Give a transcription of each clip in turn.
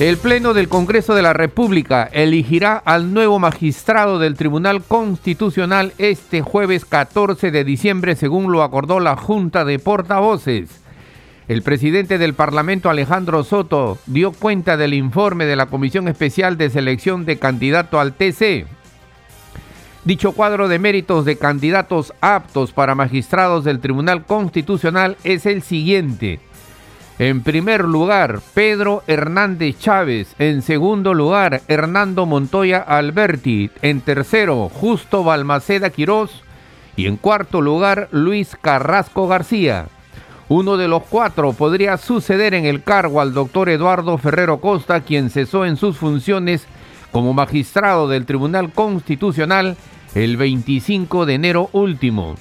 El Pleno del Congreso de la República elegirá al nuevo magistrado del Tribunal Constitucional este jueves 14 de diciembre, según lo acordó la Junta de Portavoces. El presidente del Parlamento, Alejandro Soto, dio cuenta del informe de la Comisión Especial de Selección de Candidato al TC. Dicho cuadro de méritos de candidatos aptos para magistrados del Tribunal Constitucional es el siguiente. En primer lugar, Pedro Hernández Chávez. En segundo lugar, Hernando Montoya Alberti. En tercero, Justo Balmaceda Quirós. Y en cuarto lugar, Luis Carrasco García. Uno de los cuatro podría suceder en el cargo al doctor Eduardo Ferrero Costa, quien cesó en sus funciones como magistrado del Tribunal Constitucional el 25 de enero último.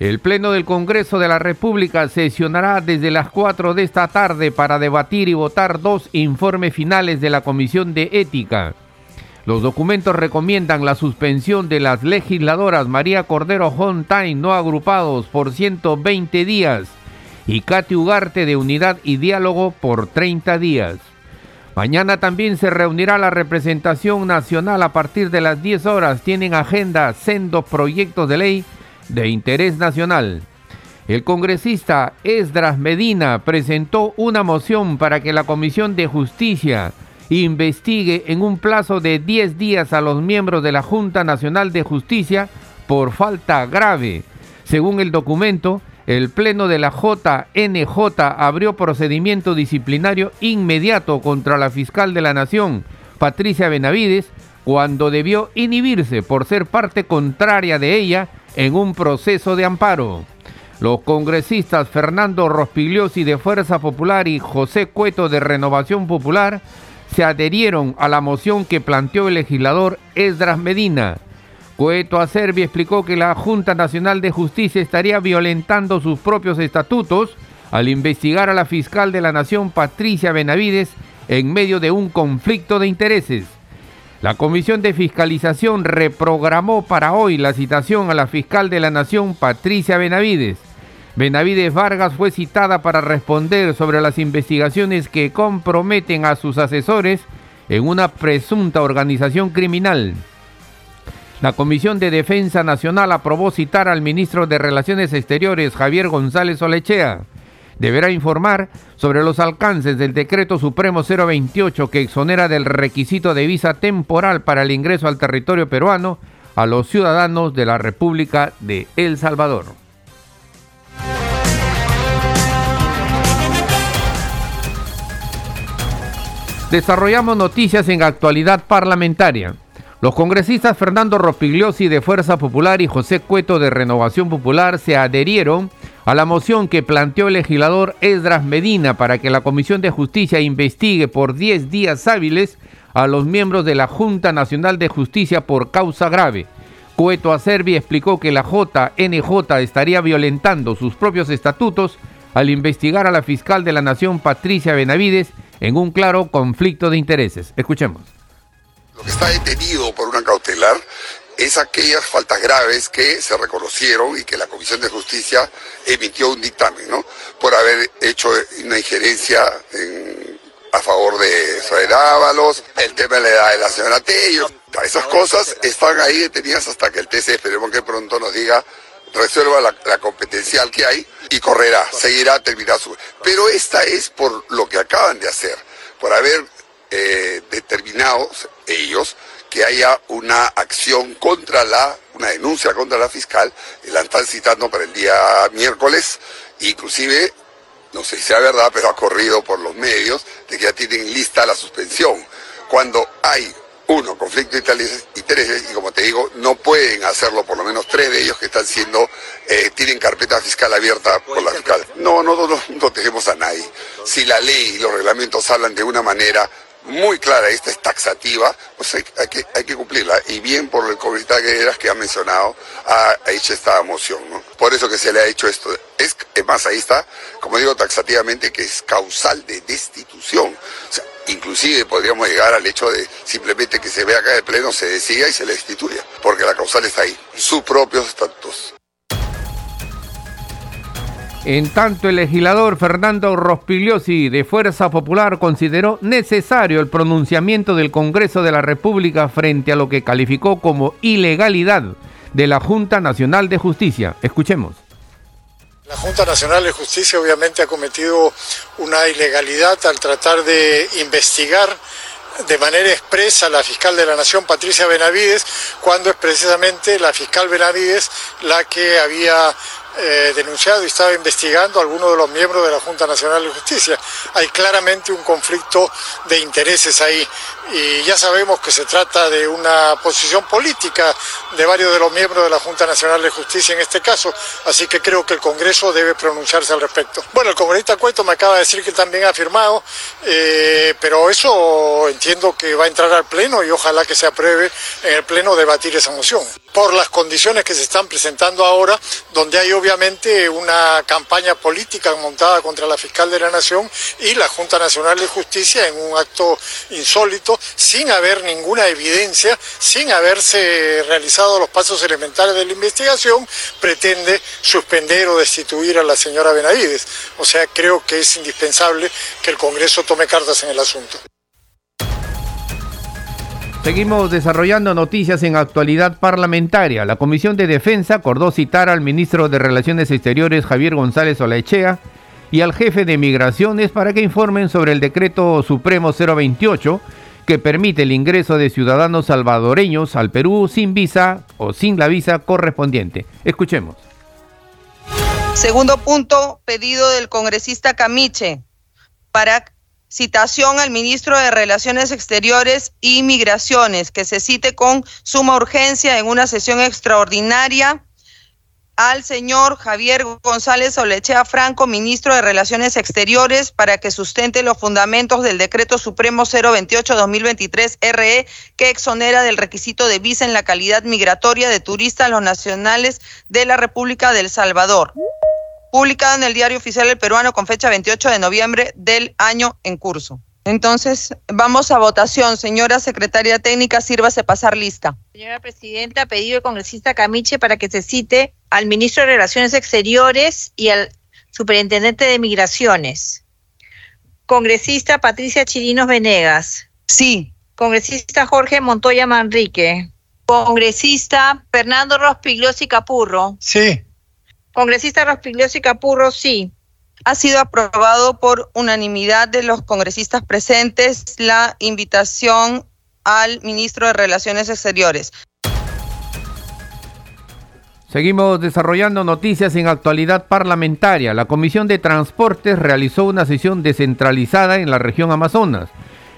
El Pleno del Congreso de la República sesionará desde las 4 de esta tarde para debatir y votar dos informes finales de la Comisión de Ética. Los documentos recomiendan la suspensión de las legisladoras María Cordero Hontain no agrupados por 120 días y Katy Ugarte de Unidad y Diálogo por 30 días. Mañana también se reunirá la representación nacional a partir de las 10 horas. Tienen agenda sendos proyectos de ley de interés nacional. El congresista Esdras Medina presentó una moción para que la Comisión de Justicia investigue en un plazo de 10 días a los miembros de la Junta Nacional de Justicia por falta grave. Según el documento, el Pleno de la JNJ abrió procedimiento disciplinario inmediato contra la fiscal de la Nación, Patricia Benavides, cuando debió inhibirse por ser parte contraria de ella en un proceso de amparo. Los congresistas Fernando Rospigliosi de Fuerza Popular y José Cueto de Renovación Popular se adherieron a la moción que planteó el legislador Esdras Medina. Cueto Acerbi explicó que la Junta Nacional de Justicia estaría violentando sus propios estatutos al investigar a la fiscal de la Nación Patricia Benavides en medio de un conflicto de intereses. La Comisión de Fiscalización reprogramó para hoy la citación a la fiscal de la Nación, Patricia Benavides. Benavides Vargas fue citada para responder sobre las investigaciones que comprometen a sus asesores en una presunta organización criminal. La Comisión de Defensa Nacional aprobó citar al ministro de Relaciones Exteriores, Javier González Olechea deberá informar sobre los alcances del decreto supremo 028 que exonera del requisito de visa temporal para el ingreso al territorio peruano a los ciudadanos de la República de El Salvador. Desarrollamos noticias en actualidad parlamentaria. Los congresistas Fernando Rospigliosi de Fuerza Popular y José Cueto de Renovación Popular se adherieron a la moción que planteó el legislador Esdras Medina para que la Comisión de Justicia investigue por 10 días hábiles a los miembros de la Junta Nacional de Justicia por causa grave. Cueto Acerbi explicó que la JNJ estaría violentando sus propios estatutos al investigar a la fiscal de la Nación Patricia Benavides en un claro conflicto de intereses. Escuchemos. Lo que está detenido por una cautelar es aquellas faltas graves que se reconocieron y que la Comisión de Justicia emitió un dictamen, ¿no? Por haber hecho una injerencia a favor de Israel Ábalos, el tema de la edad de la señora Tello. Esas cosas están ahí detenidas hasta que el TC, esperemos que pronto nos diga, resuelva la, competencial que hay y correrá, seguirá, terminará su... Pero esta es por lo que acaban de hacer, por haber eh, determinado ellos que haya una acción contra la, una denuncia contra la fiscal, la están citando para el día miércoles, inclusive, no sé si sea verdad, pero ha corrido por los medios de que ya tienen lista la suspensión. Cuando hay uno, conflicto de intereses, y como te digo, no pueden hacerlo, por lo menos tres de ellos que están siendo, eh, tienen carpeta fiscal abierta por la fiscal. No, no, no, no protegemos a nadie. Si la ley y los reglamentos hablan de una manera muy clara, esta es taxativa, pues hay, que, hay que cumplirla. y bien por el congresista Guerreras que ha mencionado, ha hecho esta moción. ¿no? Por eso que se le ha hecho esto. Es, más, ahí está, como digo taxativamente, que es causal de destitución. O sea, inclusive podríamos llegar al hecho de simplemente que se vea acá de pleno, se decida y se le destituya, porque la causal está ahí, sus propios estatutos. En tanto, el legislador Fernando Rospigliosi de Fuerza Popular consideró necesario el pronunciamiento del Congreso de la República frente a lo que calificó como ilegalidad de la Junta Nacional de Justicia. Escuchemos. La Junta Nacional de Justicia obviamente ha cometido una ilegalidad al tratar de investigar de manera expresa la fiscal de la Nación, Patricia Benavides, cuando es precisamente la fiscal Benavides la que había eh, denunciado y estaba investigando a algunos de los miembros de la Junta Nacional de Justicia. Hay claramente un conflicto de intereses ahí y ya sabemos que se trata de una posición política de varios de los miembros de la Junta Nacional de Justicia en este caso, así que creo que el Congreso debe pronunciarse al respecto. Bueno, el congresista Cueto me acaba de decir que también ha firmado, eh, pero eso entiendo que va a entrar al Pleno y ojalá que se apruebe en el Pleno debatir esa moción. Por las condiciones que se están presentando ahora, donde hay obviamente una campaña política montada contra la fiscal de la Nación y la Junta Nacional de Justicia en un acto insólito, sin haber ninguna evidencia, sin haberse realizado los pasos elementales de la investigación, pretende suspender o destituir a la señora Benavides. O sea, creo que es indispensable que el Congreso tome cartas en el asunto. Seguimos desarrollando noticias en actualidad parlamentaria. La Comisión de Defensa acordó citar al ministro de Relaciones Exteriores Javier González Olaechea y al jefe de Migraciones para que informen sobre el decreto supremo 028 que permite el ingreso de ciudadanos salvadoreños al Perú sin visa o sin la visa correspondiente. Escuchemos. Segundo punto, pedido del congresista Camiche para citación al ministro de Relaciones Exteriores y Migraciones, que se cite con suma urgencia en una sesión extraordinaria al señor Javier González Olechea Franco, ministro de Relaciones Exteriores, para que sustente los fundamentos del decreto supremo 028-2023 RE, que exonera del requisito de visa en la calidad migratoria de turistas los nacionales de la República del Salvador publicada en el Diario Oficial del Peruano con fecha 28 de noviembre del año en curso. Entonces, vamos a votación. Señora secretaria técnica, sírvase pasar lista. Señora presidenta, pedido el congresista Camiche para que se cite al ministro de Relaciones Exteriores y al superintendente de Migraciones. Congresista Patricia Chirinos Venegas. Sí. Congresista Jorge Montoya Manrique. Congresista Fernando Rospigliosi Capurro. Sí. Congresista Rospigliosi Capurro, sí. Ha sido aprobado por unanimidad de los congresistas presentes la invitación al ministro de Relaciones Exteriores. Seguimos desarrollando noticias en actualidad parlamentaria. La Comisión de Transportes realizó una sesión descentralizada en la región Amazonas.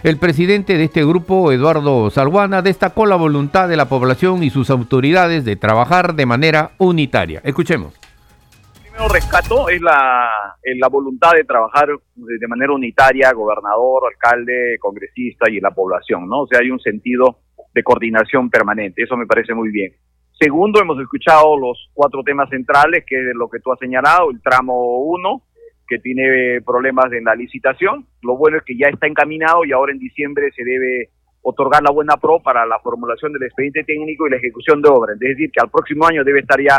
El presidente de este grupo, Eduardo Salguana, destacó la voluntad de la población y sus autoridades de trabajar de manera unitaria. Escuchemos primero rescato es la, la voluntad de trabajar de manera unitaria, gobernador, alcalde, congresista y la población, ¿no? O sea, hay un sentido de coordinación permanente, eso me parece muy bien. Segundo, hemos escuchado los cuatro temas centrales, que es lo que tú has señalado, el tramo 1, que tiene problemas en la licitación. Lo bueno es que ya está encaminado y ahora en diciembre se debe otorgar la buena pro para la formulación del expediente técnico y la ejecución de obras. Es decir, que al próximo año debe estar ya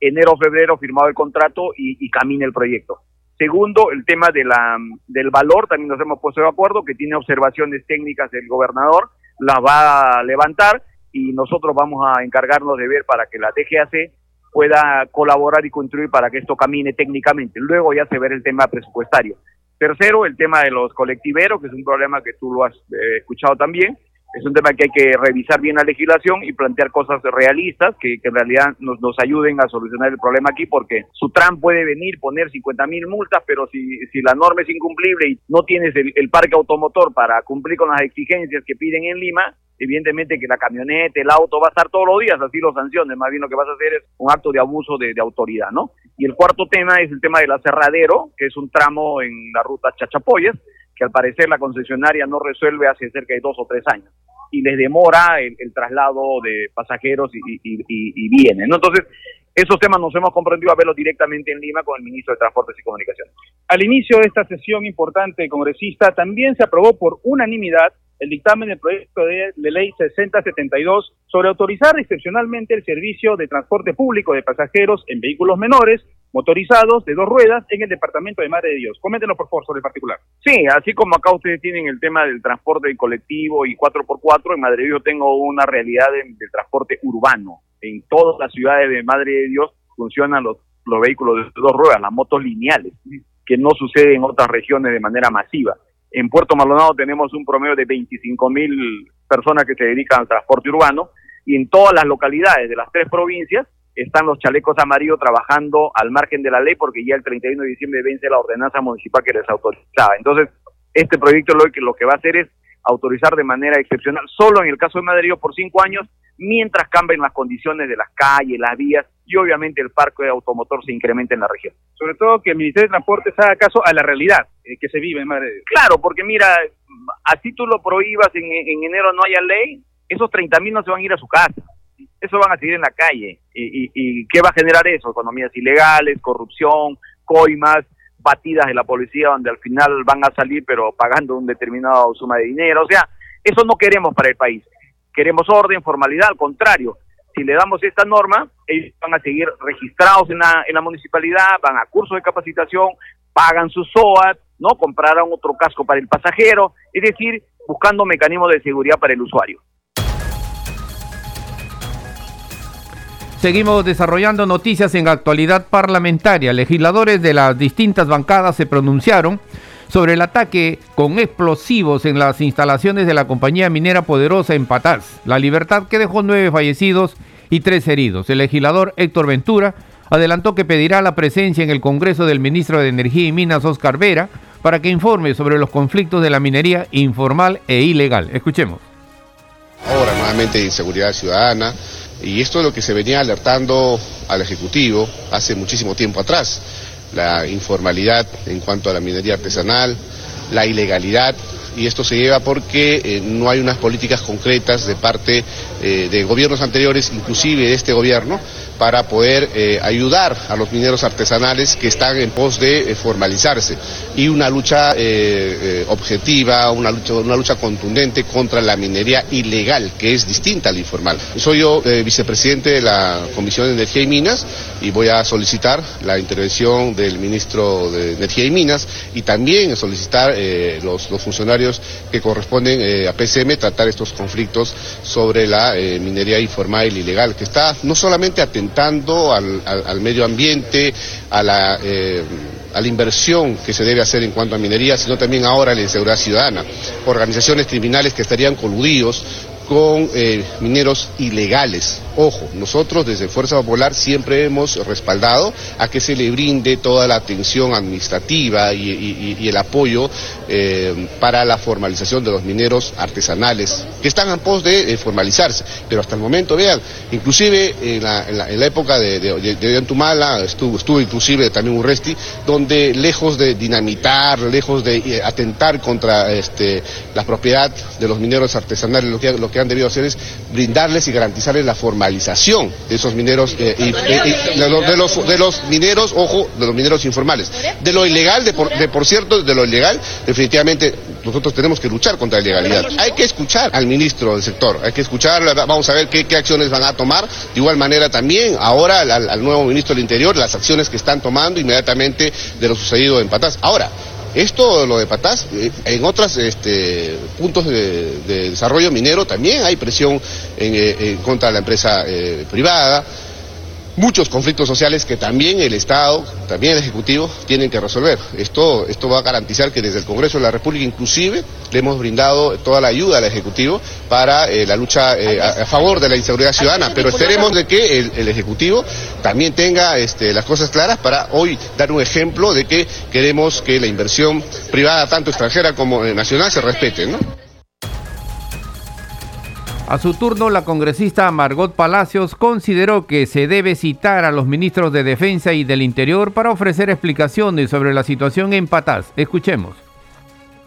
enero febrero firmado el contrato y, y camine el proyecto. Segundo, el tema de la, del valor, también nos hemos puesto de acuerdo que tiene observaciones técnicas del gobernador, las va a levantar y nosotros vamos a encargarnos de ver para que la DGAC pueda colaborar y construir para que esto camine técnicamente. Luego ya se verá el tema presupuestario. Tercero, el tema de los colectiveros, que es un problema que tú lo has eh, escuchado también es un tema que hay que revisar bien la legislación y plantear cosas realistas que, en realidad nos, nos, ayuden a solucionar el problema aquí, porque su Sutran puede venir, poner 50 mil multas, pero si, si la norma es incumplible y no tienes el, el parque automotor para cumplir con las exigencias que piden en Lima, evidentemente que la camioneta, el auto va a estar todos los días, así lo sanciones, más bien lo que vas a hacer es un acto de abuso de, de, autoridad, ¿no? Y el cuarto tema es el tema del aserradero, que es un tramo en la ruta Chachapoyas, que al parecer la concesionaria no resuelve hace cerca de dos o tres años. y les demora el, traslado de pasajeros y, bienes. ¿no? Entonces, esos temas nos hemos comprendido a verlos directamente en Lima con el ministro de Transportes y Comunicaciones. Al inicio de esta sesión importante congresista, también se aprobó por unanimidad el dictamen del proyecto de, ley 6072 sobre autorizar excepcionalmente el servicio de transporte público de pasajeros en vehículos menores motorizados de dos ruedas en el departamento de Madre de Dios. Coméntenos, por favor, sobre el particular. Sí, así como acá ustedes tienen el tema del transporte colectivo y 4x4, en Madre de Dios tengo una realidad del transporte urbano. En todas las ciudades de Madre de Dios funcionan los, los vehículos de dos ruedas, las motos lineales, que no sucede en otras regiones de manera masiva. En Puerto Maldonado tenemos un promedio de 25 mil personas que se dedican al transporte urbano y en todas las localidades de las tres provincias están los chalecos amarillos trabajando al margen de la ley porque ya el 31 de diciembre vence la ordenanza municipal que les autorizaba. Entonces, este proyecto lo que, lo que va a hacer es autorizar de manera excepcional, solo en el caso de Madrid por cinco años, mientras cambien las condiciones de las calles, las vías y obviamente el parque de automotor se incremente en la región. Sobre todo que el Ministerio de Transporte haga caso a la realidad eh, que se vive en Madrid. Claro, porque mira, así tú lo prohíbas en, en enero no haya ley, esos 30 mil no se van a ir a su casa eso van a seguir en la calle. ¿Y, y, qué va a generar eso? Economías ilegales, corrupción, coimas, batidas de la policía donde al final van a salir pero pagando un determinado suma de dinero. O sea, eso no queremos para el país. Queremos orden, formalidad, al contrario. Si le damos esta norma, ellos van a seguir registrados en la, en la municipalidad, van a cursos de capacitación, pagan su SOAT, ¿no? Comprarán otro casco para el pasajero, es decir, buscando mecanismos de seguridad para el usuario. Seguimos desarrollando noticias en actualidad parlamentaria. Legisladores de las distintas bancadas se pronunciaron sobre el ataque con explosivos en las instalaciones de la compañía minera Poderosa en. La libertad que dejó nueve fallecidos y tres heridos. El legislador Héctor Ventura adelantó que pedirá la presencia en el Congreso del ministro de Energía y Minas, Oscar Vera, para que informe sobre los conflictos de la minería informal e ilegal. Escuchemos. Ahora, nuevamente, inseguridad ciudadana, y esto es lo que se venía alertando al Ejecutivo hace muchísimo tiempo atrás. La informalidad en cuanto a la minería artesanal, la ilegalidad y esto se lleva porque eh, no hay unas políticas concretas de parte eh, de gobiernos anteriores, inclusive de este gobierno, para poder eh, ayudar a los mineros artesanales que están en pos de formalizarse y una lucha objetiva, una lucha, una lucha contundente contra la minería ilegal, que es distinta al informal. Soy yo vicepresidente de la Comisión de Energía y Minas y voy a solicitar la intervención del ministro de Energía y Minas y también solicitar los funcionarios que corresponden eh, a PCM tratar estos conflictos sobre la eh, minería informal y ilegal, que está no solamente atentando al, medio ambiente, a la, eh, a la inversión que se debe hacer en cuanto a minería, sino también ahora a la inseguridad ciudadana. Organizaciones criminales que estarían coludidos con mineros ilegales Ojo, nosotros desde Fuerza Popular siempre hemos respaldado a que se le brinde toda la atención administrativa y, el apoyo eh, para la formalización de los mineros artesanales que están en pos de formalizarse. Pero hasta el momento, vean, inclusive en la, época de, de, de Antumala estuvo, estuvo inclusive también Urresti, donde lejos de dinamitar, lejos de eh, atentar contra este, la propiedad de los mineros artesanales, lo que, que han debido hacer es brindarles y garantizarles la formalidad de esos mineros eh, y, de, los, de, los, mineros, ojo, de los mineros informales. De lo ilegal, de por, cierto, de lo ilegal, definitivamente nosotros tenemos que luchar contra la ilegalidad. Hay que escuchar al ministro del sector, hay que escuchar, vamos a ver qué, acciones van a tomar. De igual manera también ahora al, nuevo ministro del Interior, las acciones que están tomando inmediatamente de lo sucedido en Patas. Ahora, esto, lo de Patás, eh, en otros este, puntos de, desarrollo minero también hay presión en, eh, contra de la empresa eh, privada muchos conflictos sociales que también el Estado, también el Ejecutivo tienen que resolver. Esto, esto va a garantizar que desde el Congreso de la República inclusive le hemos brindado toda la ayuda al Ejecutivo para eh, la lucha eh, a, favor de la inseguridad ciudadana, pero esperemos de que el, Ejecutivo también tenga este, las cosas claras para hoy dar un ejemplo de que queremos que la inversión privada, tanto extranjera como eh, nacional, se respete. ¿no? A su turno, la congresista Margot Palacios consideró que se debe citar a los ministros de Defensa y del Interior para ofrecer explicaciones sobre la situación en Patás. Escuchemos.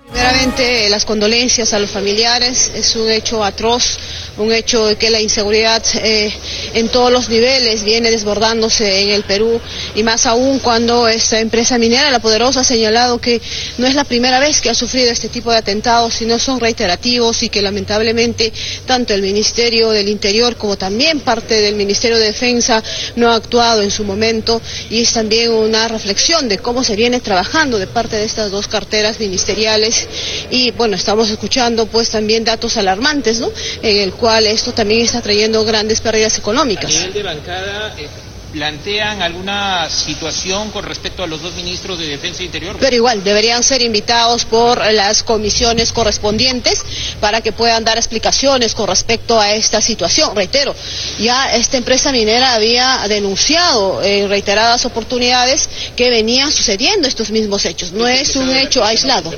Primeramente, las condolencias a los familiares. Es un hecho atroz, un hecho de que la inseguridad eh, en todos los niveles viene desbordándose en el Perú y más aún cuando esta empresa minera, La Poderosa, ha señalado que no es la primera vez que ha sufrido este tipo de atentados, sino son reiterativos y que lamentablemente tanto el Ministerio del Interior como también parte del Ministerio de Defensa no ha actuado en su momento y es también una reflexión de cómo se viene trabajando de parte de estas dos carteras ministeriales y bueno, estamos escuchando pues también datos alarmantes, ¿no? En el cual esto también está trayendo grandes pérdidas económicas. Eh, plantean alguna situación con respecto a los dos ministros de Defensa e Interior? Pero igual, deberían ser invitados por las comisiones correspondientes para que puedan dar explicaciones con respecto a esta situación. Reitero, ya esta empresa minera había denunciado en reiteradas oportunidades que venían sucediendo estos mismos hechos. No es un hecho aislado.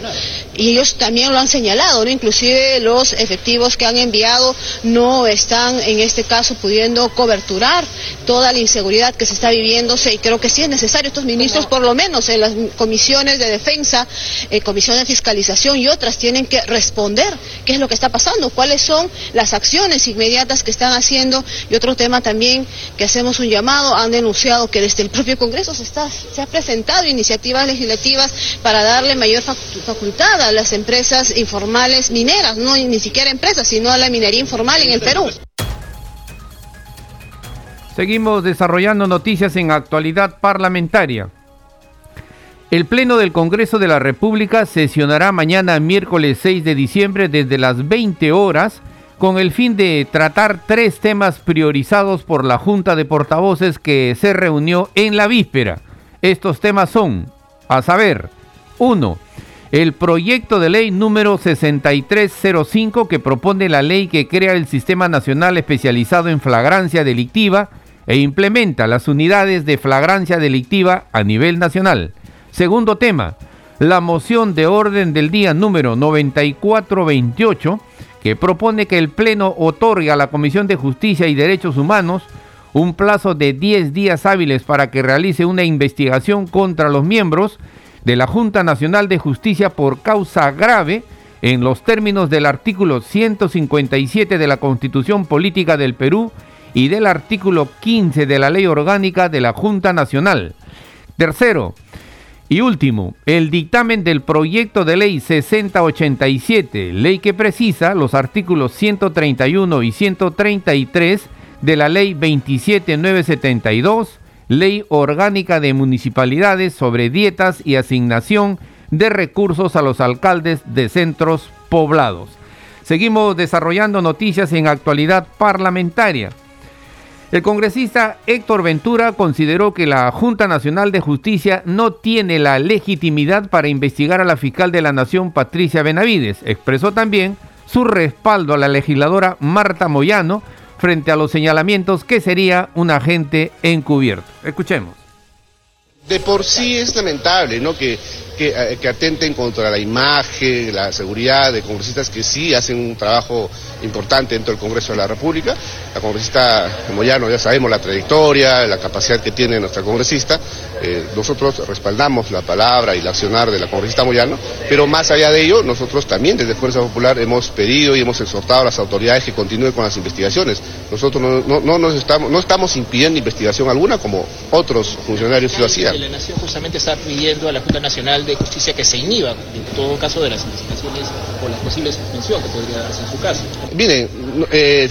Y ellos también lo han señalado, ¿no? Inclusive los efectivos que han enviado no están en este caso pudiendo coberturar toda la inseguridad que se está viviéndose y creo que sí es necesario estos ministros, por lo menos en las comisiones de defensa, eh, comisiones de fiscalización y otras, tienen que responder qué es lo que está pasando, cuáles son las acciones inmediatas que están haciendo y otro tema también que hacemos un llamado, han denunciado que desde el propio Congreso se, está, se ha presentado iniciativas legislativas para darle mayor facultad a las empresas informales mineras, no ni siquiera empresas, sino a la minería informal en el Perú. Seguimos desarrollando noticias en actualidad parlamentaria. El Pleno del Congreso de la República sesionará mañana miércoles 6 de diciembre desde las 20 horas con el fin de tratar tres temas priorizados por la Junta de Portavoces que se reunió en la víspera. Estos temas son, a saber, 1. El proyecto de ley número 6305 que propone la ley que crea el Sistema Nacional Especializado en Flagrancia Delictiva e implementa las unidades de flagrancia delictiva a nivel nacional. Segundo tema, la moción de orden del día número 9428 que propone que el Pleno otorgue a la Comisión de Justicia y Derechos Humanos un plazo de 10 días hábiles para que realice una investigación contra los miembros de la Junta Nacional de Justicia por causa grave en los términos del artículo 157 de la Constitución Política del Perú y del artículo 15 de la Ley Orgánica de la Junta Nacional. Tercero, y último, el dictamen del proyecto de ley 6087, ley que precisa los artículos 131 y 133 de la ley 27972, ley orgánica de municipalidades sobre dietas y asignación de recursos a los alcaldes de centros poblados. Seguimos desarrollando noticias en actualidad parlamentaria. El congresista Héctor Ventura consideró que la Junta Nacional de Justicia no tiene la legitimidad para investigar a la fiscal de la Nación, Patricia Benavides. Expresó también su respaldo a la legisladora Marta Moyano frente a los señalamientos que sería un agente encubierto. Escuchemos. De por sí es lamentable, ¿no? Que eh, que, atenten contra la imagen, la seguridad de congresistas que sí hacen un trabajo importante dentro del Congreso de la República. La congresista Moyano, ya sabemos la trayectoria, la capacidad que tiene nuestra congresista. Eh, nosotros respaldamos la palabra y el accionar de la congresista Moyano, pero más allá de ello, nosotros también desde Fuerza Popular hemos pedido y hemos exhortado a las autoridades que continúen con las investigaciones. Nosotros no, no, nos estamos, no estamos impidiendo investigación alguna como otros funcionarios lo hacían. La Nación justamente está pidiendo a la Junta Nacional de Justicia que se inhiba, en todo caso, de las investigaciones o la posible suspensión que podría darse en su caso. Miren, eh,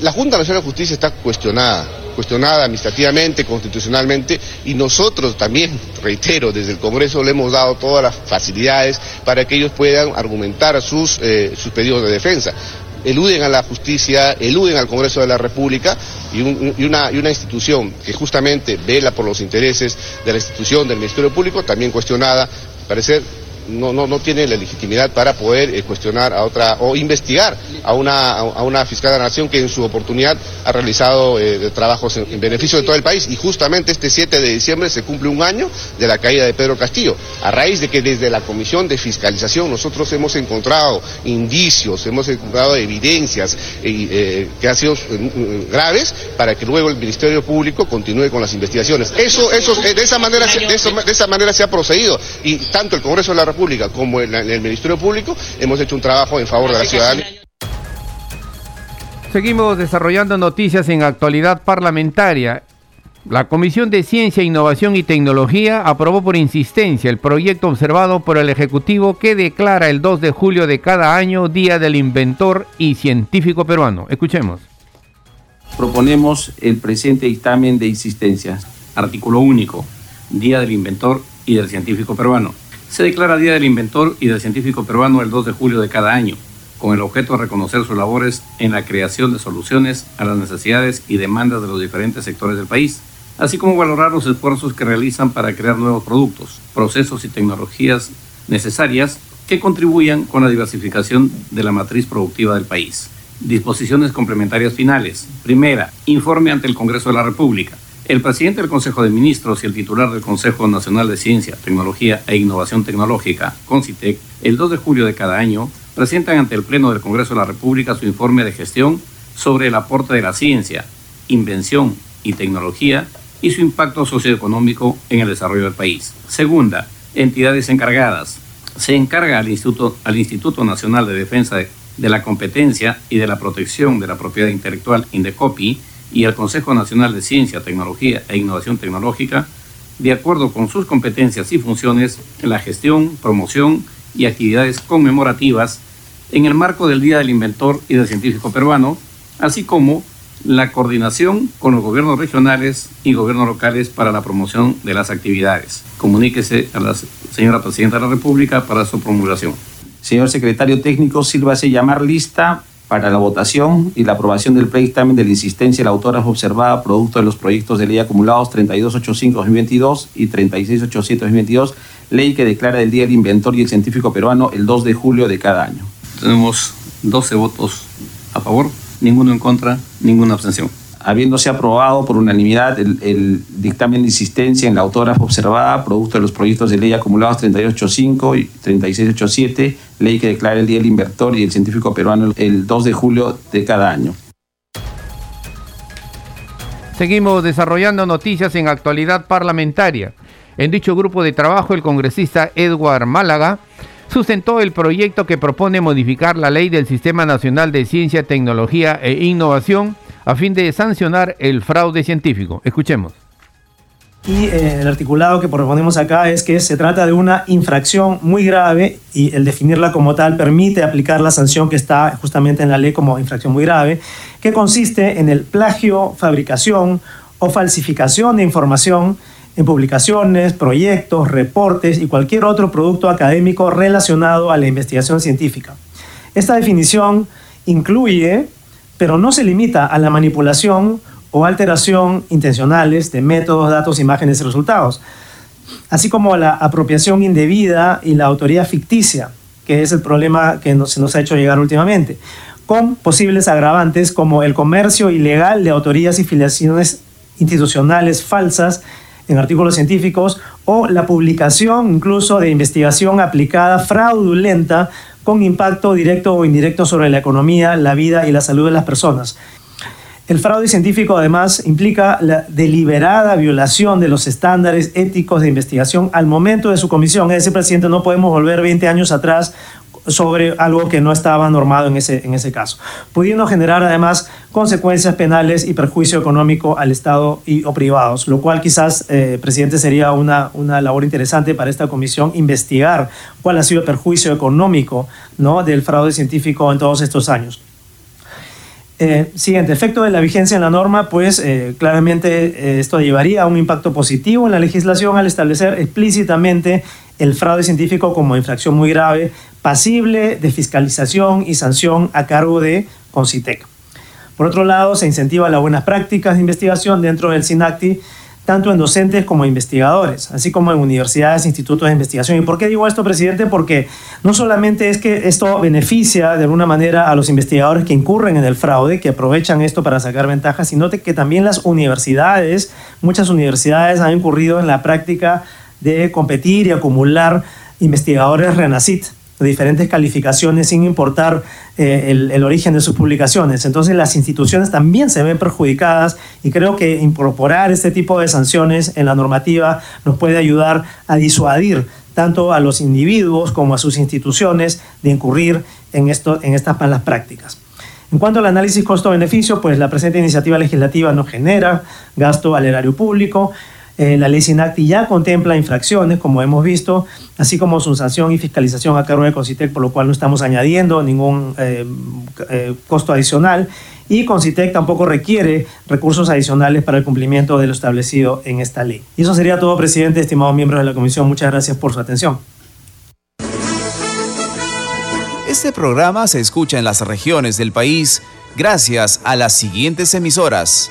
la Junta Nacional de Justicia está cuestionada, cuestionada administrativamente, constitucionalmente, y nosotros también, reitero, desde el Congreso le hemos dado todas las facilidades para que ellos puedan argumentar sus, eh, sus pedidos de defensa eluden a la justicia, eluden al Congreso de la República y, una, una, institución que justamente vela por los intereses de la institución del Ministerio Público, también cuestionada, parecer no, no, no tiene la legitimidad para poder eh, cuestionar a otra o investigar a una, a una fiscal de la nación que en su oportunidad ha realizado eh, trabajos en, beneficio de todo el país. Y justamente este 7 de diciembre se cumple un año de la caída de Pedro Castillo, a raíz de que desde la Comisión de Fiscalización nosotros hemos encontrado indicios, hemos encontrado evidencias eh, que han sido graves para que luego el Ministerio Público continúe con las investigaciones. Eso, eso, de esa manera, de, esa manera se ha procedido. Y tanto el Congreso de la República como en, el Ministerio Público, hemos hecho un trabajo en favor de la ciudadanía. Seguimos desarrollando noticias en actualidad parlamentaria. La Comisión de Ciencia, Innovación y Tecnología aprobó por insistencia el proyecto observado por el Ejecutivo que declara el 2 de julio de cada año Día del Inventor y Científico Peruano. Escuchemos. Proponemos el presente dictamen de insistencia. Artículo único. Día del Inventor y del Científico Peruano. Se declara Día del Inventor y del Científico Peruano el 2 de julio de cada año, con el objeto de reconocer sus labores en la creación de soluciones a las necesidades y demandas de los diferentes sectores del país así como valorar los esfuerzos que realizan para crear nuevos productos, procesos y tecnologías necesarias que contribuyan con la diversificación de la matriz productiva del país. Disposiciones complementarias finales. Primera, informe ante el Congreso de la República. El presidente del Consejo de Ministros y el titular del Consejo Nacional de Ciencia, Tecnología e Innovación Tecnológica, CONCITEC, el 2 de julio de cada año, presentan ante el Pleno del Congreso de la República su informe de gestión sobre el aporte de la ciencia, invención y tecnología y su impacto socioeconómico en el desarrollo del país. Segunda, entidades encargadas. Se encarga al Instituto, al Instituto Nacional de Defensa de, la Competencia y de la Protección de la Propiedad Intelectual, INDECOPI, y al Consejo Nacional de Ciencia, Tecnología e Innovación Tecnológica, de acuerdo con sus competencias y funciones, la gestión, promoción y actividades conmemorativas en el marco del Día del Inventor y del Científico Peruano, así como la coordinación con los gobiernos regionales y gobiernos locales para la promoción de las actividades. Comuníquese a la señora Presidenta de la República para su promulgación. Señor Secretario Técnico, sírvase llamar lista para la votación y la aprobación del predictamen de la insistencia de la autora observada producto de los proyectos de ley acumulados 3285-2022 y 3687-2022, ley que declara el Día del Inventor y el Científico Peruano el 2 de julio de cada año. Tenemos 12 votos a favor, ninguno en contra, ninguna abstención. Habiéndose aprobado por unanimidad el, dictamen de insistencia en la autógrafa observada, producto de los proyectos de ley acumulados 3885 y 3687, ley que declara el Día del Inventor y el Científico Peruano el 2 de julio de cada año. Seguimos desarrollando noticias en actualidad parlamentaria. En dicho grupo de trabajo, el congresista Edward Málaga sustentó el proyecto que propone modificar la ley del Sistema Nacional de Ciencia, Tecnología e Innovación a fin de sancionar el fraude científico. Escuchemos. Y eh, el articulado que proponemos acá es que se trata de una infracción muy grave y el definirla como tal permite aplicar la sanción que está justamente en la ley como infracción muy grave, que consiste en el plagio, fabricación o falsificación de información en publicaciones, proyectos, reportes y cualquier otro producto académico relacionado a la investigación científica. Esta definición incluye, pero no se limita a la manipulación o alteración intencionales de métodos, datos, imágenes y resultados, así como a la apropiación indebida y la autoría ficticia, que es el problema que se nos ha hecho llegar últimamente, con posibles agravantes como el comercio ilegal de autorías y filiaciones institucionales falsas en artículos científicos o la publicación incluso de investigación aplicada fraudulenta con impacto directo o indirecto sobre la economía, la vida y la salud de las personas. El fraude científico además implica la deliberada violación de los estándares éticos de investigación al momento de su comisión. Es decir, presidente, no podemos volver 20 años atrás sobre algo que no estaba normado en ese, en ese caso, pudiendo generar además consecuencias penales y perjuicio económico al Estado y, o privados, lo cual quizás, eh, presidente, sería una, una labor interesante para esta comisión investigar cuál ha sido el perjuicio económico ¿no? del fraude científico en todos estos años. Eh, siguiente, efecto de la vigencia en la norma, pues eh, claramente esto llevaría a un impacto positivo en la legislación al establecer explícitamente el fraude científico como infracción muy grave, pasible de fiscalización y sanción a cargo de Concitec. Por otro lado, se incentiva las buenas prácticas de investigación dentro del SINACTI, tanto en docentes como investigadores, así como en universidades e institutos de investigación. ¿Y por qué digo esto, presidente? Porque no solamente es que esto beneficia de alguna manera a los investigadores que incurren en el fraude, que aprovechan esto para sacar ventajas, sino que también las universidades, muchas universidades han incurrido en la práctica de competir y acumular investigadores RENACIT diferentes calificaciones sin importar eh, el, origen de sus publicaciones. Entonces las instituciones también se ven perjudicadas y creo que incorporar este tipo de sanciones en la normativa nos puede ayudar a disuadir tanto a los individuos como a sus instituciones de incurrir en, esto, en estas malas prácticas. En cuanto al análisis costo-beneficio, pues la presente iniciativa legislativa no genera gasto al erario público, eh, la ley SINACTI ya contempla infracciones, como hemos visto, así como su sanción y fiscalización a cargo de Concitec, por lo cual no estamos añadiendo ningún eh, eh, costo adicional. Y Concitec tampoco requiere recursos adicionales para el cumplimiento de lo establecido en esta ley. Y eso sería todo, presidente, estimados miembros de la comisión. Muchas gracias por su atención. Este programa se escucha en las regiones del país gracias a las siguientes emisoras.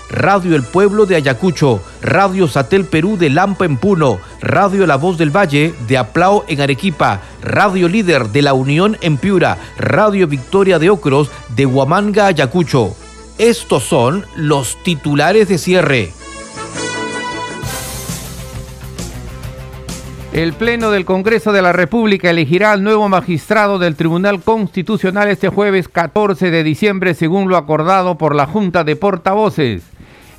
Radio El Pueblo de Ayacucho, Radio Satel Perú de Lampa en Puno, Radio La Voz del Valle de Aplao en Arequipa, Radio Líder de La Unión en Piura, Radio Victoria de Ocros de Huamanga, Ayacucho. Estos son los titulares de cierre. El Pleno del Congreso de la República elegirá al nuevo magistrado del Tribunal Constitucional este jueves 14 de diciembre, según lo acordado por la Junta de Portavoces.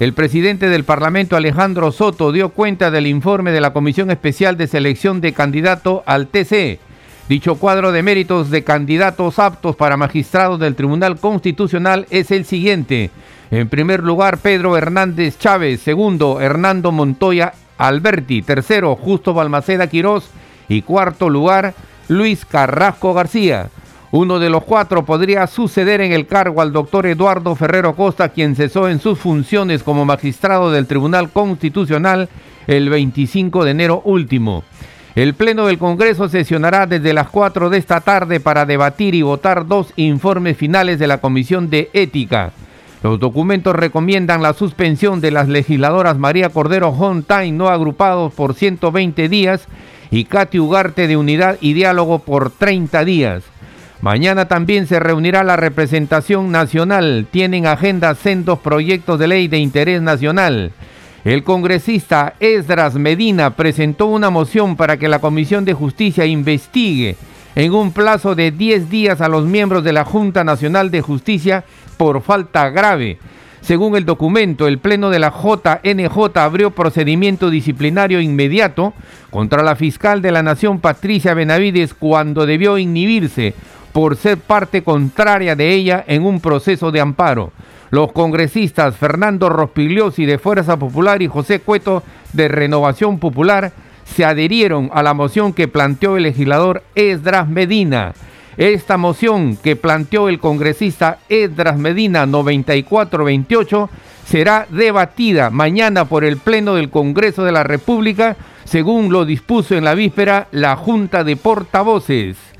El presidente del Parlamento, Alejandro Soto, dio cuenta del informe de la Comisión Especial de Selección de Candidato al TC. Dicho cuadro de méritos de candidatos aptos para magistrados del Tribunal Constitucional es el siguiente. En primer lugar, Pedro Hernández Chávez. Segundo, Hernando Montoya Alberti. Tercero, Justo Balmaceda Quirós. Y cuarto lugar, Luis Carrasco García. Uno de los cuatro podría suceder en el cargo al doctor Eduardo Ferrero Costa, quien cesó en sus funciones como magistrado del Tribunal Constitucional el 25 de enero último. El Pleno del Congreso sesionará desde las 4 de esta tarde para debatir y votar dos informes finales de la Comisión de Ética. Los documentos recomiendan la suspensión de las legisladoras María Cordero Hontain, no agrupados por 120 días, y Katy Ugarte de Unidad y Diálogo por 30 días. Mañana también se reunirá la representación nacional. Tienen agenda sendos proyectos de ley de interés nacional. El congresista Esdras Medina presentó una moción para que la Comisión de Justicia investigue en un plazo de 10 días a los miembros de la Junta Nacional de Justicia por falta grave. Según el documento, el Pleno de la JNJ abrió procedimiento disciplinario inmediato contra la fiscal de la Nación Patricia Benavides cuando debió inhibirse por ser parte contraria de ella en un proceso de amparo. Los congresistas Fernando Rospigliosi de Fuerza Popular y José Cueto de Renovación Popular se adherieron a la moción que planteó el legislador Esdras Medina. Esta moción que planteó el congresista Esdras Medina 9428 será debatida mañana por el Pleno del Congreso de la República, según lo dispuso en la víspera la Junta de Portavoces.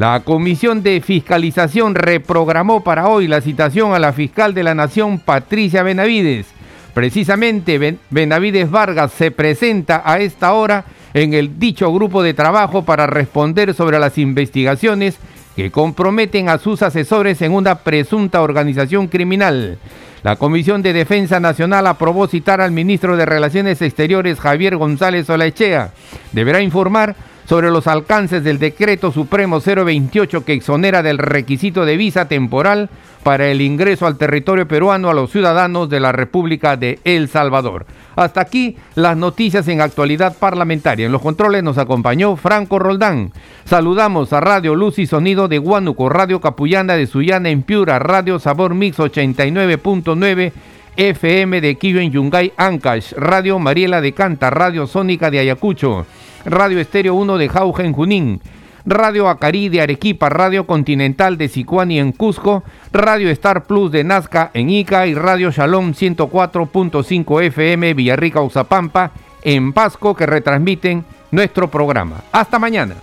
La Comisión de Fiscalización reprogramó para hoy la citación a la fiscal de la Nación, Patricia Benavides. Precisamente Benavides Vargas se presenta a esta hora en el dicho grupo de trabajo para responder sobre las investigaciones que comprometen a sus asesores en una presunta organización criminal. La Comisión de Defensa Nacional aprobó citar al ministro de Relaciones Exteriores Javier González Olaechea. Deberá informar sobre los alcances del decreto supremo 028 que exonera del requisito de visa temporal para el ingreso al territorio peruano a los ciudadanos de la República de El Salvador. Hasta aquí las noticias en actualidad parlamentaria. En los controles nos acompañó Franco Roldán. Saludamos a Radio Luz y Sonido de Huánuco, Radio Capullana de Sullana en Piura, Radio Sabor Mix 89.9 FM de Quillo en Yungay, Ancash, Radio Mariela de Canta, Radio Sónica de Ayacucho. Radio Estéreo 1 de Jauja en Junín, Radio Acarí de Arequipa, Radio Continental de Sicuani en Cusco, Radio Star Plus de Nazca en Ica y Radio Shalom 104.5 FM Villarrica Uzapampa en Pasco que retransmiten nuestro programa. Hasta mañana.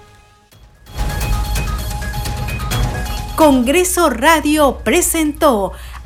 Congreso Radio presentó